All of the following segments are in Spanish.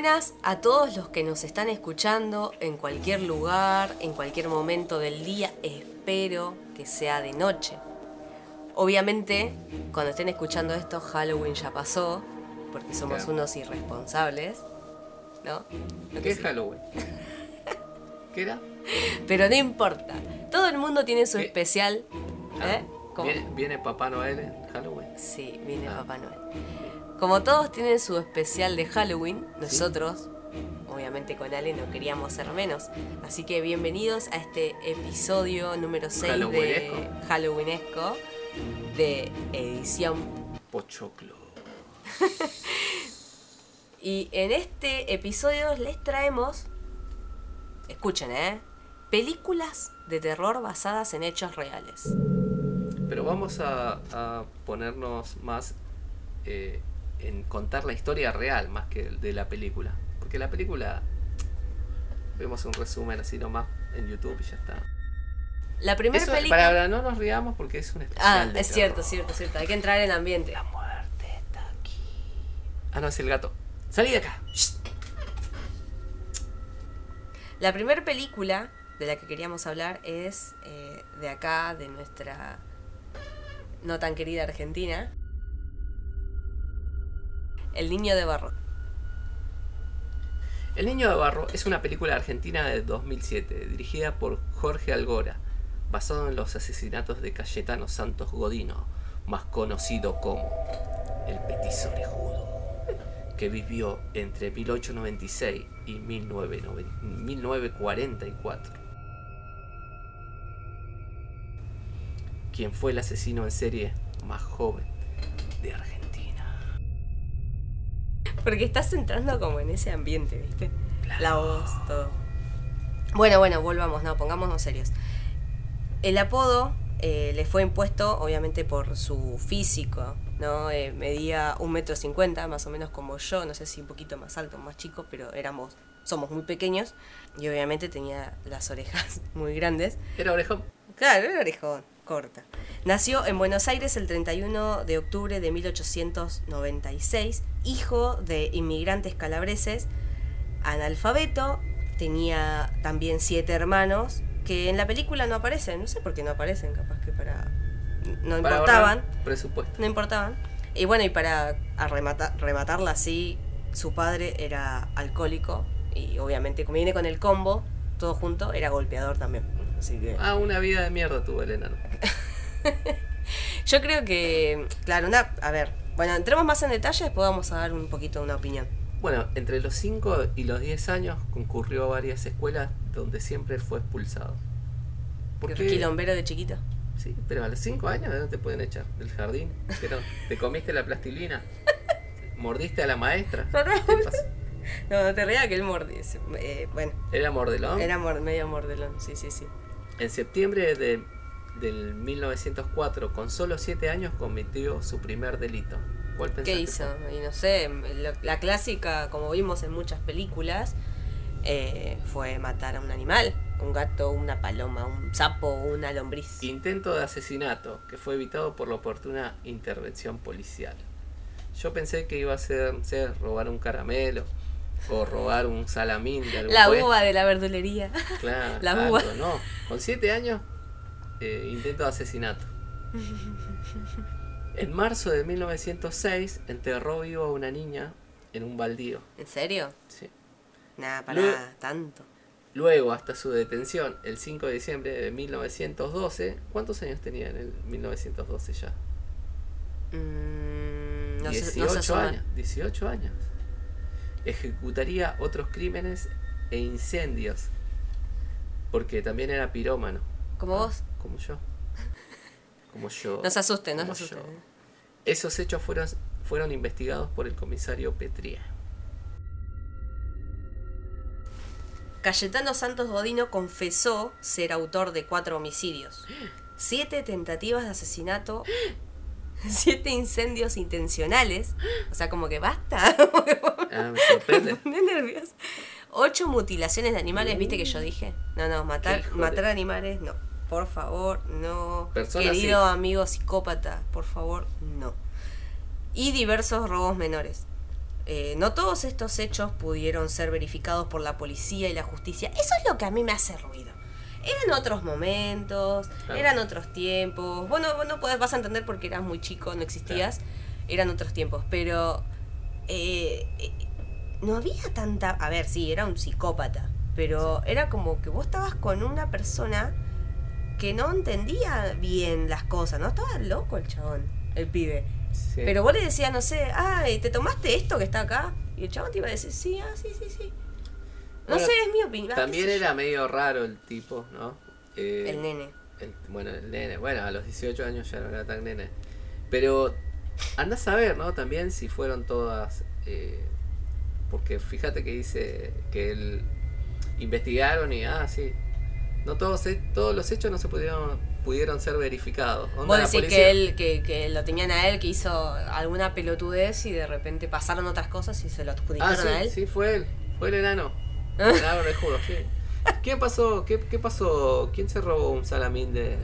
buenas a todos los que nos están escuchando en cualquier lugar, en cualquier momento del día. Espero que sea de noche. Obviamente, cuando estén escuchando esto, Halloween ya pasó, porque somos Claro. unos irresponsables, ¿no? ¿Qué es sí. Halloween? ¿Qué era? Pero no importa. Todo el mundo tiene su ¿Qué? especial. ¿eh? Como- ¿Viene, viene Papá Noel en Halloween? Sí, viene Ah. Papá Noel. Como todos tienen su especial de Halloween, nosotros, obviamente con Ale, no queríamos ser menos. Así que bienvenidos a este episodio número 6 de Halloweenesco. Halloweenesco de edición. Pochoclo. Y en este episodio les traemos, escuchen, ¿eh? Películas de terror basadas en hechos reales. Pero vamos a, a ponernos más eh, en contar la historia real más que de la película. Porque la película vemos un resumen así nomás en YouTube y ya está. La primera película... para no nos riamos porque es un especial. Ah, es cierto, cierto, cierto. Hay que entrar en ambiente. La muerte está aquí. Ah, no, es el gato. Salí de acá. La primera película de la que queríamos hablar es eh, de acá, de nuestra no tan querida Argentina. El niño de barro. El Niño de Barro es una película argentina de 2007, dirigida por Jorge Algora, basado en los asesinatos de Cayetano Santos Godino, más conocido como el Petiso Orejudo, que vivió entre 1896 y 1990 1944. Quien fue el asesino en serie más joven de Argentina. Porque estás entrando como en ese ambiente, ¿viste? La voz, todo. Bueno, bueno, volvamos, no, pongámonos serios. El apodo eh, le fue impuesto, obviamente, por su físico, ¿no? Eh, medía un metro cincuenta, más o menos como yo, no sé si un poquito más alto, más chico, pero éramos, somos muy pequeños. Y obviamente tenía las orejas muy grandes. Era orejón. Claro, era orejón, corta. Nació en Buenos Aires el 31 de octubre de 1896, hijo de inmigrantes calabreses, analfabeto, tenía también siete hermanos que en la película no aparecen, no sé por qué no aparecen, capaz que para... no Para importaban, presupuesto. no importaban. Y bueno, y para rematarla así, su padre era alcohólico y obviamente como viene con el combo, todo junto, era golpeador también. Así que... Ah, una vida de mierda tuvo el enano. Yo creo que, claro, una, a ver, bueno, entremos más en detalle, después vamos a dar un poquito una opinión. Bueno, entre los 5 y los 10 años concurrió a varias escuelas donde siempre fue expulsado. ¿Por qué? Quilombero de chiquito. Sí, pero a los 5 años no te pueden echar del jardín. ¿Te comiste la plastilina? ¿Mordiste a la maestra? No, no. ¿Qué pasa? No, no te rías que él mordía. Eh, bueno, Era mordelón. era mor- medio mordelón, sí, sí, sí. En septiembre de, del 1904, con solo 7 años, cometió su primer delito. ¿Cuál? ¿Qué hizo? Y no sé, la clásica, como vimos en muchas películas, eh, fue matar a un animal. Un gato, una paloma, un sapo, una lombriz. Intento de asesinato que fue evitado por la oportuna intervención policial. Yo pensé que iba a ser, ser robar un caramelo o robar un salamín de algún La uva de la verdulería. Claro, la algo, uva. no. Con 7 años, eh, intento de asesinato. En marzo de 1906 enterró vivo a una niña en un baldío. ¿En serio? Sí. Nada, para Luego- tanto. Luego, hasta su detención, el 5 de diciembre de 1912, ¿cuántos años tenía en el 1912 ya? Mm, no sé, 18 no sé sumar. años. 18 años. Ejecutaría otros crímenes e incendios. Porque también era pirómano. Como vos. Como yo. Como yo. No se asusten, no se asusten. yo. Esos hechos fueron, fueron investigados por el comisario Petría. Cayetano Santos Godino confesó ser autor de cuatro homicidios, siete tentativas de asesinato, siete incendios intencionales, o sea, como que basta, Ah, me sorprende. me pone nerviosa. Ocho mutilaciones de animales, ¿viste que yo dije? No, no, matar, matar animales, no. Por favor, no. Querido sí. amigo psicópata, por favor, no. Y diversos robos menores. eh, no todos estos hechos pudieron ser verificados por la policía y la justicia. Eso es lo que a mí me hace ruido. Eran otros momentos, Claro. eran otros tiempos. Bueno, vos no podés, vas a entender porque eras muy chico, no existías. Eran otros tiempos, pero eh, eh, no había tanta... A ver, sí, era un psicópata, pero era como que vos estabas con una persona que no entendía bien las cosas, ¿no? Estaba loco el chabón, el pibe. Sí. Pero vos le decías, no sé, ay, ¿te tomaste esto que está acá? Y el chabón te iba a decir, sí, ah, sí, sí, sí. No Bueno, sé, es mi opinión. ah, También era medio raro el tipo, ¿no? Eh, El nene. el- bueno, el nene. Bueno, a los 18 años ya no era tan nene. Pero andás a ver, ¿no? También si fueron todas... eh, porque fíjate que dice que él investigaron y, ah, sí. No todos, he- todos los hechos no se pudieron, pudieron ser verificados. Vos decís policía- que él, que, que lo tenían a él, que hizo alguna pelotudez y de repente pasaron otras cosas y se lo Ah, adjudicaron a él. sí, sí, fue él. Fue el enano. El enano orejudo, sí. ¿Quién pasó? ¿Qué, ¿Qué pasó? ¿Quién se robó un salamín de.?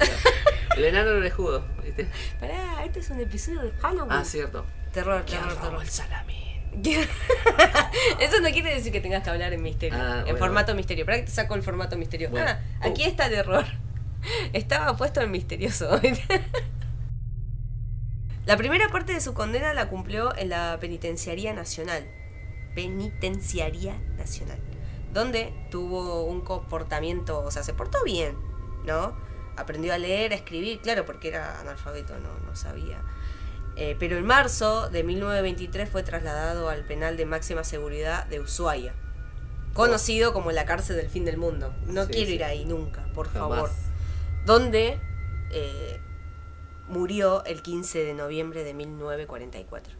el enano orejudo, ¿viste? Pará, este es un episodio de Halloween. Ah, cierto. Terror, ¿Quién terror, robó terror. el salamín? Eso no quiere decir que tengas que hablar en misterio. Ah, en bueno. formato misterio. ¿Para qué te saco el formato misterio? Bueno. Ah, aquí está el error. Estaba puesto en misterioso. la primera parte de su condena la cumplió en la Penitenciaría Nacional. Penitenciaría Nacional. Donde tuvo un comportamiento, o sea, se portó bien, ¿no? Aprendió a leer, a escribir, claro, porque era analfabeto, no, no sabía. Eh, pero en marzo de 1923 fue trasladado al penal de máxima seguridad de Ushuaia, conocido como la cárcel del fin del mundo. No Sí, quiero sí. ir ahí nunca, por Jamás. favor. Donde eh, murió el 15 de noviembre de 1944.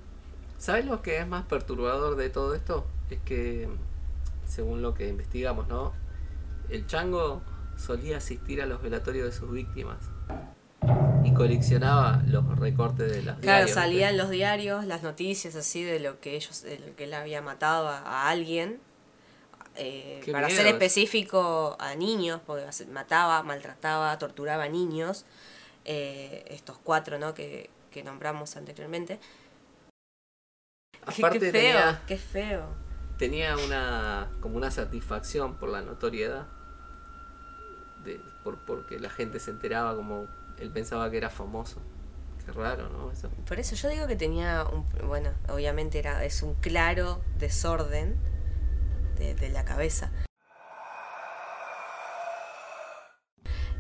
¿Sabes lo que es más perturbador de todo esto? Es que, según lo que investigamos, ¿no? El chango solía asistir a los velatorios de sus víctimas y coleccionaba los recortes de las Claro, diarios, salían los diarios, las noticias así de lo que ellos, de lo que él había matado a, a alguien. eh, para miedo ser específico a niños, porque mataba, maltrataba, torturaba a niños. eh, estos cuatro, ¿no? Que, que nombramos anteriormente. Qué- feo, tenía, qué feo. Tenía una como una satisfacción por la notoriedad de, por, porque la gente se enteraba como él pensaba que era famoso qué raro no eso Por eso yo digo que tenía un, bueno, obviamente era, es un claro desorden de, de la cabeza.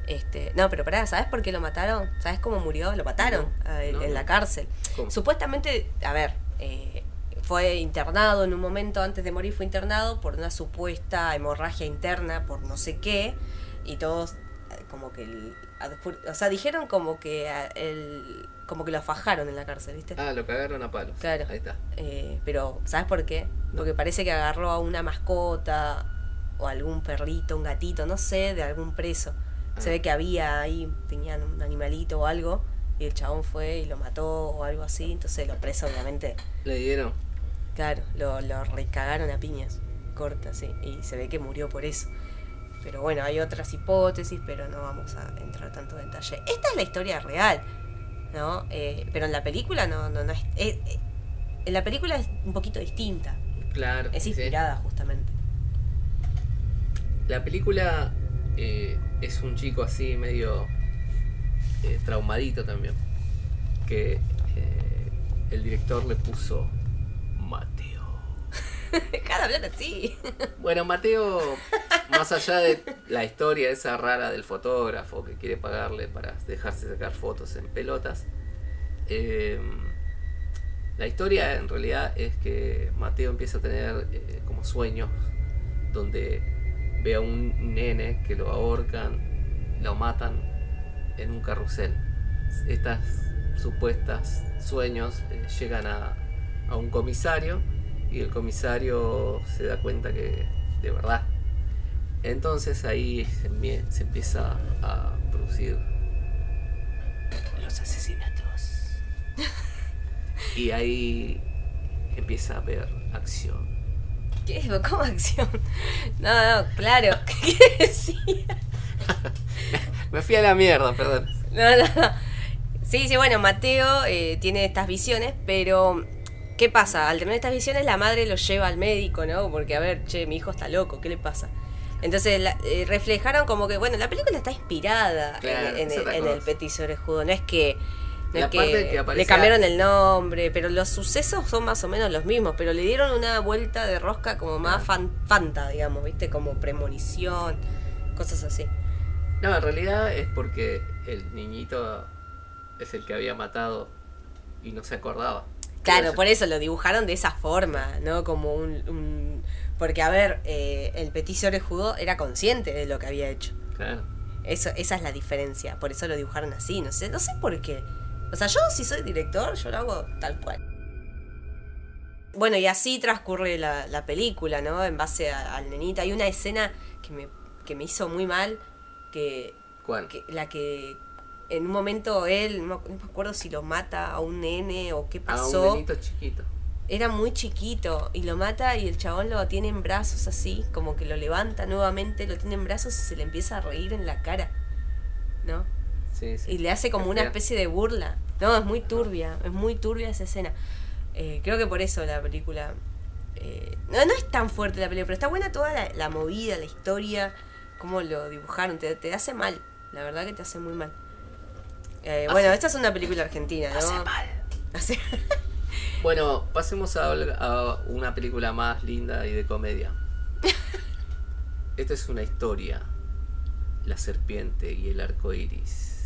Este, no, pero pará, ¿sabes por qué lo mataron? ¿Sabes cómo murió? Lo mataron No, no, en no. la cárcel. ¿Cómo? Supuestamente, a ver, eh, fue internado en un momento antes de morir, fue internado por una supuesta hemorragia interna, por no sé qué, y todos eh, como que, el- o sea, dijeron como que el, como que lo fajaron en la cárcel, ¿viste? ah lo cagaron a palos Claro. ahí está Eh, pero, ¿sabes por qué? No. Porque parece que agarró a una mascota o algún perrito, un gatito, no sé, de algún preso. Se Ah. ve que había ahí, tenían un animalito o algo, y el chabón fue y lo mató o algo así. Entonces los presos, obviamente, le dieron claro, lo, lo recagaron a piñas, corta, sí. Y se ve que murió por eso. Pero bueno, hay otras hipótesis, pero no vamos a entrar tanto en detalle. Esta es la historia real, ¿no? Eh, pero en la película no, no, no es. eh, eh, en la película es un poquito distinta. claro Es sí. inspirada justamente. la película es un chico así medio traumadito también que el director le puso Mateo Cada hablar así. Bueno, Mateo, más allá de la historia esa rara del fotógrafo que quiere pagarle para dejarse sacar fotos en pelotas, eh, la historia en realidad es que Mateo empieza a tener eh, como sueños donde ve a un nene que lo ahorcan, lo matan en un carrusel. Estas supuestas sueños eh, llegan a, a un comisario y el comisario se da cuenta que de verdad. Entonces ahí se, empie- se empieza a producir los asesinatos. Y ahí empieza a haber acción. ¿Qué? ¿Cómo acción? No, no, claro. ¿Qué decía? Me fui a la mierda, perdón. No, no, no. Sí, sí, bueno, Mateo eh, tiene estas visiones, pero ¿qué pasa? Al tener estas visiones, la madre lo lleva al médico, ¿no? Porque, a ver, che, mi hijo está loco, ¿qué le pasa? Entonces la- eh, reflejaron como que, bueno, la película está inspirada Claro, en, el, en el. Petit Orejudo. No es que, no La es parte que que aparece le cambiaron el nombre, pero los sucesos son más o menos los mismos, pero le dieron una vuelta de rosca como más fan- fanta, digamos, ¿viste? Como premonición, cosas así. No, en realidad es porque el niñito es el que había matado y no se acordaba. Claro, por eso lo dibujaron de esa forma, ¿no? Como un... un- porque, a ver, eh, el Petit Orejudo era consciente de lo que había hecho. Claro. Eso, esa es la diferencia. Por eso lo dibujaron así. No sé, no sé por qué. O sea, yo si soy director, yo lo hago tal cual. Bueno, y así transcurre la, la película, ¿no? En base al nenita. Hay una escena que me, que me hizo muy mal, que, ¿Cuál? que la que en un momento él, no, no me acuerdo si lo mata a un nene o qué A un pasó. nenito chiquito. Era muy chiquito y lo mata y el chabón lo tiene en brazos así, como que lo levanta nuevamente, lo tiene en brazos y se le empieza a reír en la cara, ¿no? Sí, sí. Y le hace como una especie de burla. No, es muy turbia, es muy turbia esa escena. Eh, creo que por eso la película... eh, no, no es tan fuerte la película, pero está buena toda la, la movida, la historia, cómo lo dibujaron, te, te hace mal, la verdad que te hace muy mal. Eh, bueno, esta es una película argentina, ¿no? Hace mal. Hace- Bueno, pasemos a, a una película más linda y de comedia. Esta es una historia. La serpiente y el arco iris.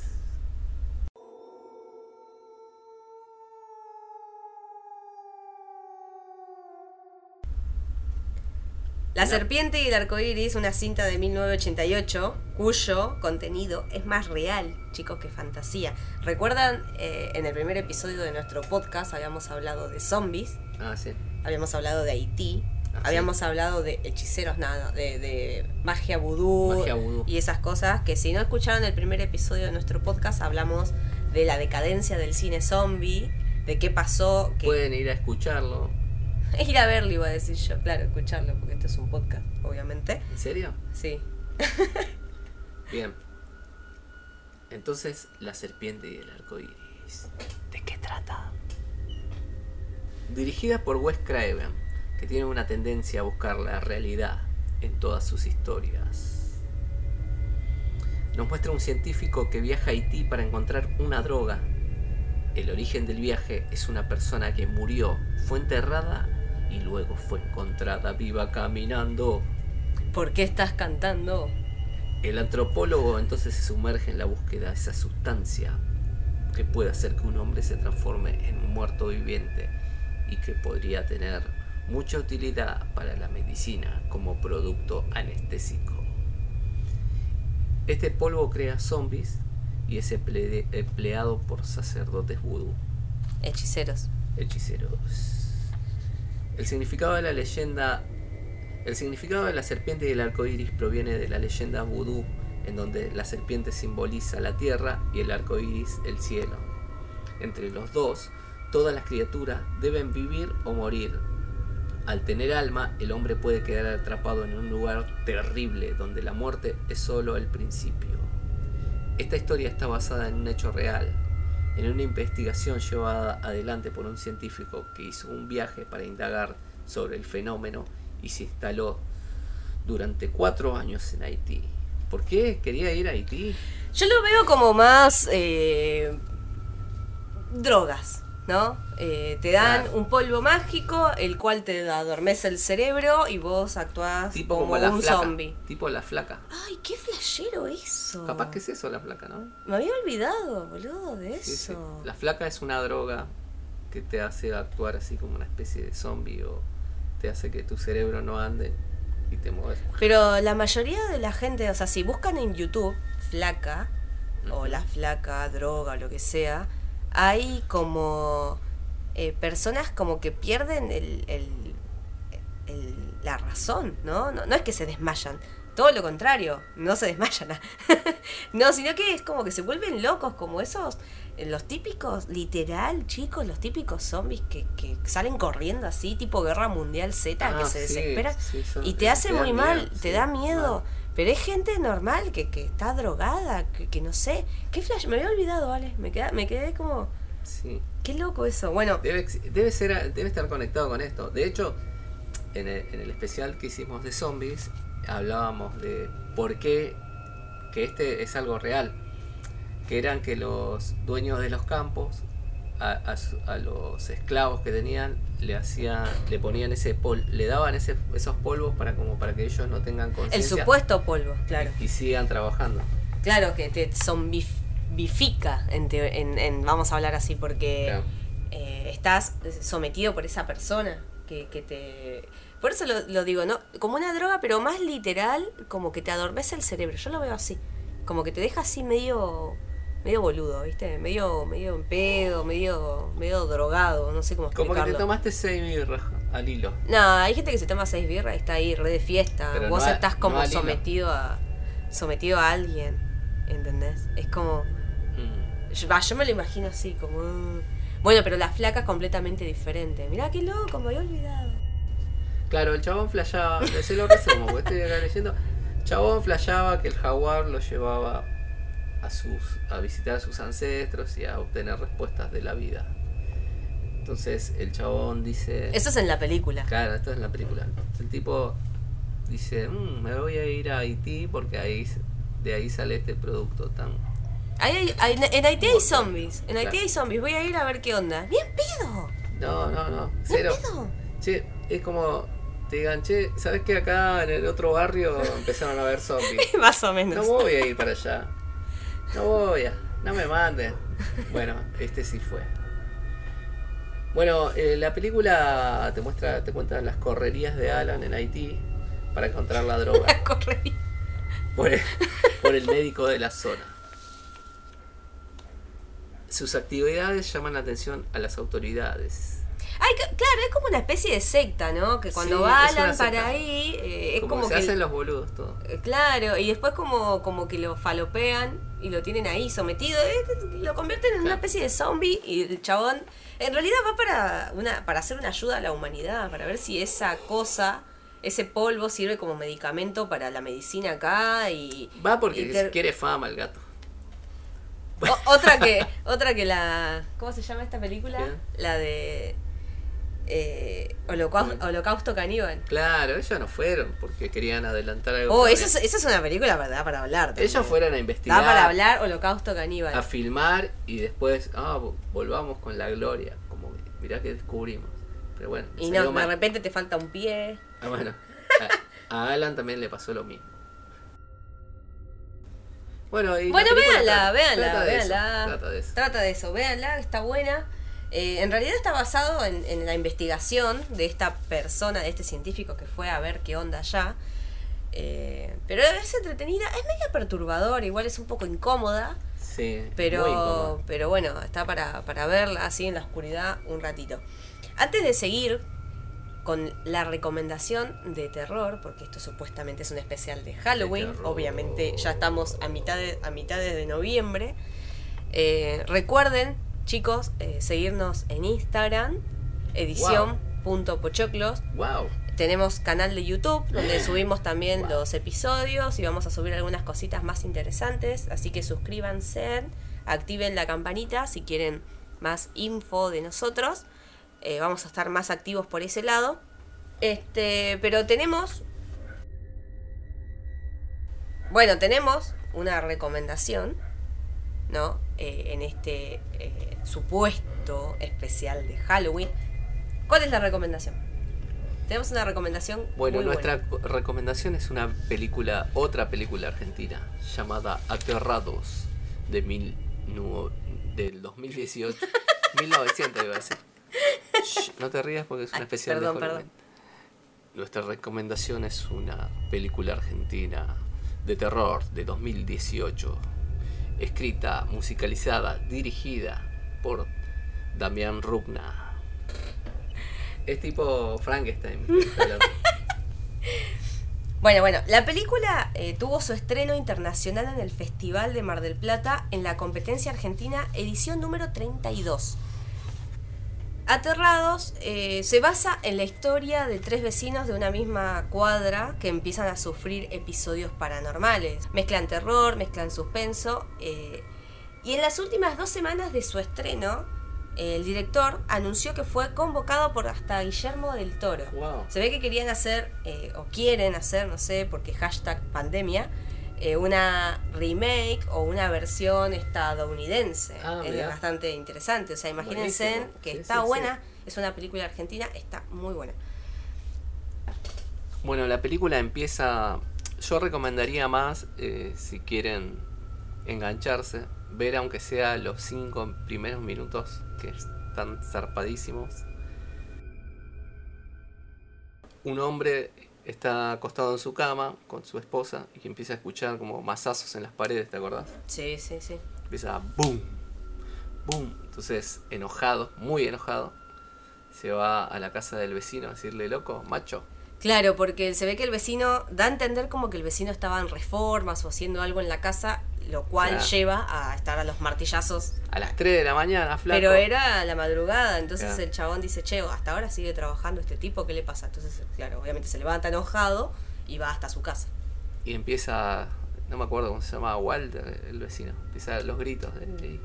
La No. serpiente y el arco iris, una cinta de 1988, cuyo contenido es más real, chicos, que fantasía. ¿Recuerdan? eh, en el primer episodio de nuestro podcast habíamos hablado de zombies, Ah, sí. habíamos hablado de Haití, Ah, sí. habíamos hablado de hechiceros, nada, de, de magia vudú, Magia vudú. y esas cosas. Que si no escucharon el primer episodio de nuestro podcast, hablamos de la decadencia del cine zombie, de qué pasó, que Pueden ir a escucharlo. ir a verlo, iba a decir yo, claro, escucharlo, porque esto es un podcast, obviamente. ¿En serio? Sí. Bien. Entonces, la serpiente y el arco iris. ¿De qué trata? Dirigida por Wes Craven, que tiene una tendencia a buscar la realidad en todas sus historias. Nos muestra un científico que viaja a Haití para encontrar una droga. El origen del viaje es una persona que murió, fue enterrada y luego fue encontrada viva caminando. ¿Por qué estás cantando? El antropólogo entonces se sumerge en la búsqueda de esa sustancia que puede hacer que un hombre se transforme en un muerto viviente y que podría tener mucha utilidad para la medicina como producto anestésico. Este polvo crea zombies y es emple- empleado por sacerdotes vudú, Hechiceros. hechiceros. El significado de la leyenda el significado de la serpiente y el arco iris proviene de la leyenda vudú, en donde la serpiente simboliza la tierra y el arco iris el cielo. Entre los dos, todas las criaturas deben vivir o morir. Al tener alma, el hombre puede quedar atrapado en un lugar terrible donde la muerte es solo el principio. Esta historia está basada en un hecho real, en una investigación llevada adelante por un científico que hizo un viaje para indagar sobre el fenómeno y se instaló durante cuatro años en Haití. ¿Por qué quería ir a Haití? Yo lo veo como más eh, drogas, ¿no? Eh, te dan Claro. un polvo mágico, el cual te adormece el cerebro y vos actuás Tipo como, como, la un flaca. zombie. Tipo la flaca. Ay, qué flashero eso. Capaz que es eso la flaca, ¿no? Me había olvidado, boludo, de Sí, sí. eso. La flaca es una droga que te hace actuar así como una especie de zombie o te hace que tu cerebro no ande y te mueves. Pero la mayoría de la gente, o sea, si buscan en YouTube flaca o la flaca, droga, lo que sea, hay como eh, personas como que pierden el, el- el- la razón, ¿no? ¿no? No es que se desmayan, todo lo contrario, no se desmayan. no, sino que es como que se vuelven locos, como esos, eh, los típicos, literal, chicos, los típicos zombies que, que salen corriendo así, tipo Guerra Mundial Z, que Ah, se sí, desesperan. sí, son- Y te hace muy miedo, mal, te sí, da miedo. mal. Pero es gente normal que, que está drogada, que, que no sé. ¿Qué flash? Me había olvidado, vale. Me, queda, me quedé como. Sí. Qué loco eso. Bueno, Debe, debe, ser, debe estar conectado con esto. De hecho, en el, en el especial que hicimos de zombies, hablábamos de por qué que este es algo real. Que eran que los dueños de los campos a, a su- a los esclavos que tenían le hacían le ponían ese pol le daban ese, esos polvos para como para que ellos no tengan el conciencia supuesto polvo, claro. y sigan trabajando Claro, que te zombifica, en, te- en- en- vamos a hablar así, porque Claro. eh, estás sometido por esa persona que, que te... Por eso lo, lo digo, ¿no? Como una droga, pero más literal, como que te adormece el cerebro. Yo lo veo así. Como que te deja así medio medio boludo, ¿viste? Medio medio en pedo, medio medio drogado, no sé cómo como explicarlo. que te tomaste seis birras al hilo No, hay gente que se toma seis birras y está ahí re de fiesta. Pero Vos no a- estás como no sometido a sometido a alguien, ¿entendés? Es como Mm. yo, me lo imagino así como bueno, pero la flaca es completamente diferente. Mirá qué loco, me había olvidado. Claro, el chabón flasheaba, se lo resumo, porque estoy acá leyendo. Chabón flasheaba que el jaguar lo llevaba a sus a visitar a sus ancestros y a obtener respuestas de la vida. Entonces el chabón dice, Eso es en la película. claro, esto es en la película. El tipo dice, "Mm, me voy a ir a Haití porque ahí de ahí sale este producto tan Ahí hay- hay- en Haití hay zombies. En Haití Claro. hay zombies. Voy a ir a ver qué onda. ¡Bien pedo! No, no, no, ¡Bien cero. pedo! Che, es como te digan, che, ¿sabes que acá en el otro barrio empezaron a ver zombies? Más o menos. No voy a ir para allá. No voy a. No me manden. Bueno, este sí fue. Bueno, eh, la película te muestra, te cuenta las correrías de Alan en Haití para encontrar la droga Corre. por el, por el médico de la zona. Sus actividades llaman la atención a las autoridades. Ay, claro, es como una especie de secta, ¿no? Que cuando Sí, va es una Alan secta. para ahí, eh, es como, como, se que... hacen los boludos todo. Eh, Claro, y después como, como que lo falopean y lo tienen ahí sometido, eh, lo convierten en una especie de zombie y el chabón en realidad va para una para hacer una ayuda a la humanidad, para ver si esa cosa, ese polvo sirve como medicamento para la medicina acá y Va porque y quiere fama el gato. O- otra que otra que la ¿cómo se llama esta película? ¿Qué? La de eh, ¿Cómo? Holocausto Caníbal. Claro, ellos no fueron porque querían adelantar algo. Oh, esa es, esa es una película para, para hablar. también. Ellos fueron a Da investigar. para hablar Holocausto Caníbal. a filmar y después, ah, vo- volvamos con la gloria. Como, mirá que descubrimos. Pero bueno, Y no, de repente te falta un pie. Ah, bueno, a, a Alan también le pasó lo mismo. Bueno, y Bueno, véanla, trata- véanla, trata de eso, véanla. trata de eso. Trata de eso, véanla, está buena. Eh, en realidad está basado en, en la investigación de esta persona, de este científico que fue a ver qué onda allá. Eh, pero es entretenida, es media perturbadora, igual es un poco incómoda, Sí, muy pero, pero bueno, está para, para verla así en la oscuridad un ratito. Antes de seguir con la recomendación de terror, porque esto supuestamente es un especial de Halloween, obviamente ya estamos a mitad de, a mitades de noviembre. Eh, recuerden, chicos, eh, seguirnos en Instagram, edición.pochoclos. Wow. Tenemos canal de YouTube donde subimos también los episodios y vamos a subir algunas cositas más interesantes. Así que suscríbanse, activen la campanita si quieren más info de nosotros. Eh, vamos a estar más activos por ese lado. Este, pero tenemos. Bueno, tenemos una recomendación, ¿no? Eh, en este eh, supuesto especial de Halloween. ¿Cuál es la recomendación? Tenemos una recomendación. Bueno, muy nuestra buena. recomendación es una película, otra película argentina, llamada Aterrados, de mil, nu- del 2018. 1900 iba a decir. Shh, no te rías porque es una Ay, especial perdón, de Halloween. perdón. Nuestra recomendación es una película argentina de terror de 2018, escrita, musicalizada, dirigida por Damián Rugna. Es tipo Frankenstein. Bueno, bueno, la película eh, tuvo su estreno internacional en el Festival de Mar del Plata en la competencia argentina edición número 32. Aterrados eh, se basa en la historia de tres vecinos de una misma cuadra que empiezan a sufrir episodios paranormales. Mezclan terror, mezclan suspenso. eh, y en las últimas dos semanas de su estreno, el director anunció que fue convocado por hasta Guillermo del Toro. Wow. Se ve que querían hacer, eh, o quieren hacer, no sé, porque hashtag pandemia, eh, una remake o una versión estadounidense. Ah, es mirá. bastante interesante. O sea, imagínense Buenísimo. que Sí, está sí, sí. buena. Es una película argentina, está muy buena. Bueno, la película empieza. Yo recomendaría más, eh, si quieren engancharse, ver aunque sea los cinco primeros minutos que están zarpadísimos. Un hombre está acostado en su cama con su esposa y empieza a escuchar como masazos en las paredes, ¿te acordás? Sí, sí, sí. Empieza a boom, boom. Entonces, enojado, muy enojado, se va a la casa del vecino a decirle, loco, macho, Claro, porque se ve que el vecino da a entender como que el vecino estaba en reformas o haciendo algo en la casa, lo cual Claro. lleva a estar a los martillazos. a las 3 de la mañana, flaco. Pero era la madrugada, entonces Claro. el chabón dice, che, hasta ahora sigue trabajando este tipo, ¿qué le pasa? Entonces, claro, obviamente se levanta enojado y va hasta su casa. Y empieza, no me acuerdo cómo se llama, Walter, el vecino. Empieza los gritos. de-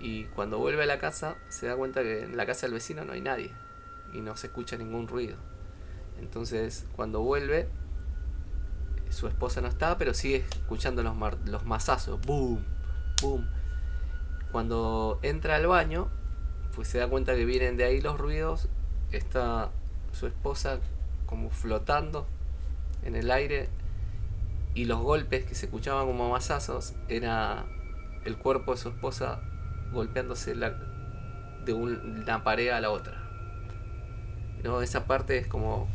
y cuando vuelve a la casa, se da cuenta que en la casa del vecino no hay nadie. Y no se escucha ningún ruido. Entonces, cuando vuelve, su esposa no está, pero sigue escuchando los, los mazazos. Boom, boom. Cuando entra al baño, pues se da cuenta que vienen de ahí los ruidos. Está su esposa como flotando en el aire y los golpes que se escuchaban como mazazos era el cuerpo de su esposa golpeándose la- de un- una pared a la otra. No, esa parte es como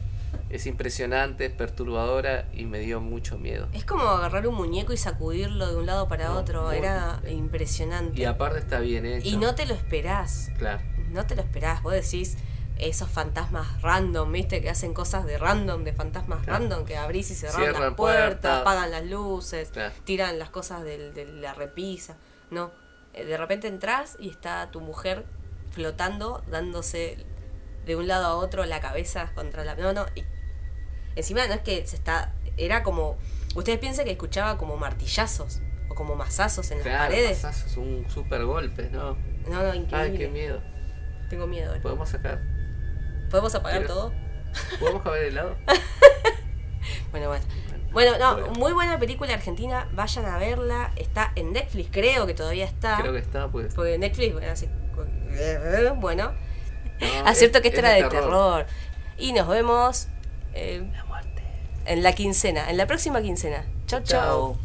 es impresionante, es perturbadora y me dio mucho miedo. Es como agarrar un muñeco y sacudirlo de un lado para No, otro, era impresionante. Y aparte está bien hecho. Y no te lo esperás, Claro. no te lo esperás, vos decís esos fantasmas random, viste, que hacen cosas de random, de fantasmas Claro. random, que abrís y cerrás Cierran las puertas, puertas. apagan las luces, Claro. tiran las cosas del- de la repisa. No, Eh, de repente entras y está tu mujer flotando, dándose de un lado a otro la cabeza contra la... No, no, y encima no es que se está... Era como... Ustedes piensan que escuchaba como martillazos o como mazazos en las Claro, paredes. mazazos, un super golpe, ¿no? No, no, increíble. Ay, qué miedo. Tengo miedo. ahora. ¿Podemos sacar? ¿Podemos apagar todo? ¿Podemos caber helado? Bueno, bueno. Bueno, no, Bueno. muy buena película argentina, vayan a verla, está en Netflix, creo que todavía está. Creo que está, pues. Porque Netflix, bueno, así, bueno, No, acierto es- que esto es era de terror. Y nos vemos eh, La muerte. en la quincena, en la próxima quincena. Chau, Chau. chau.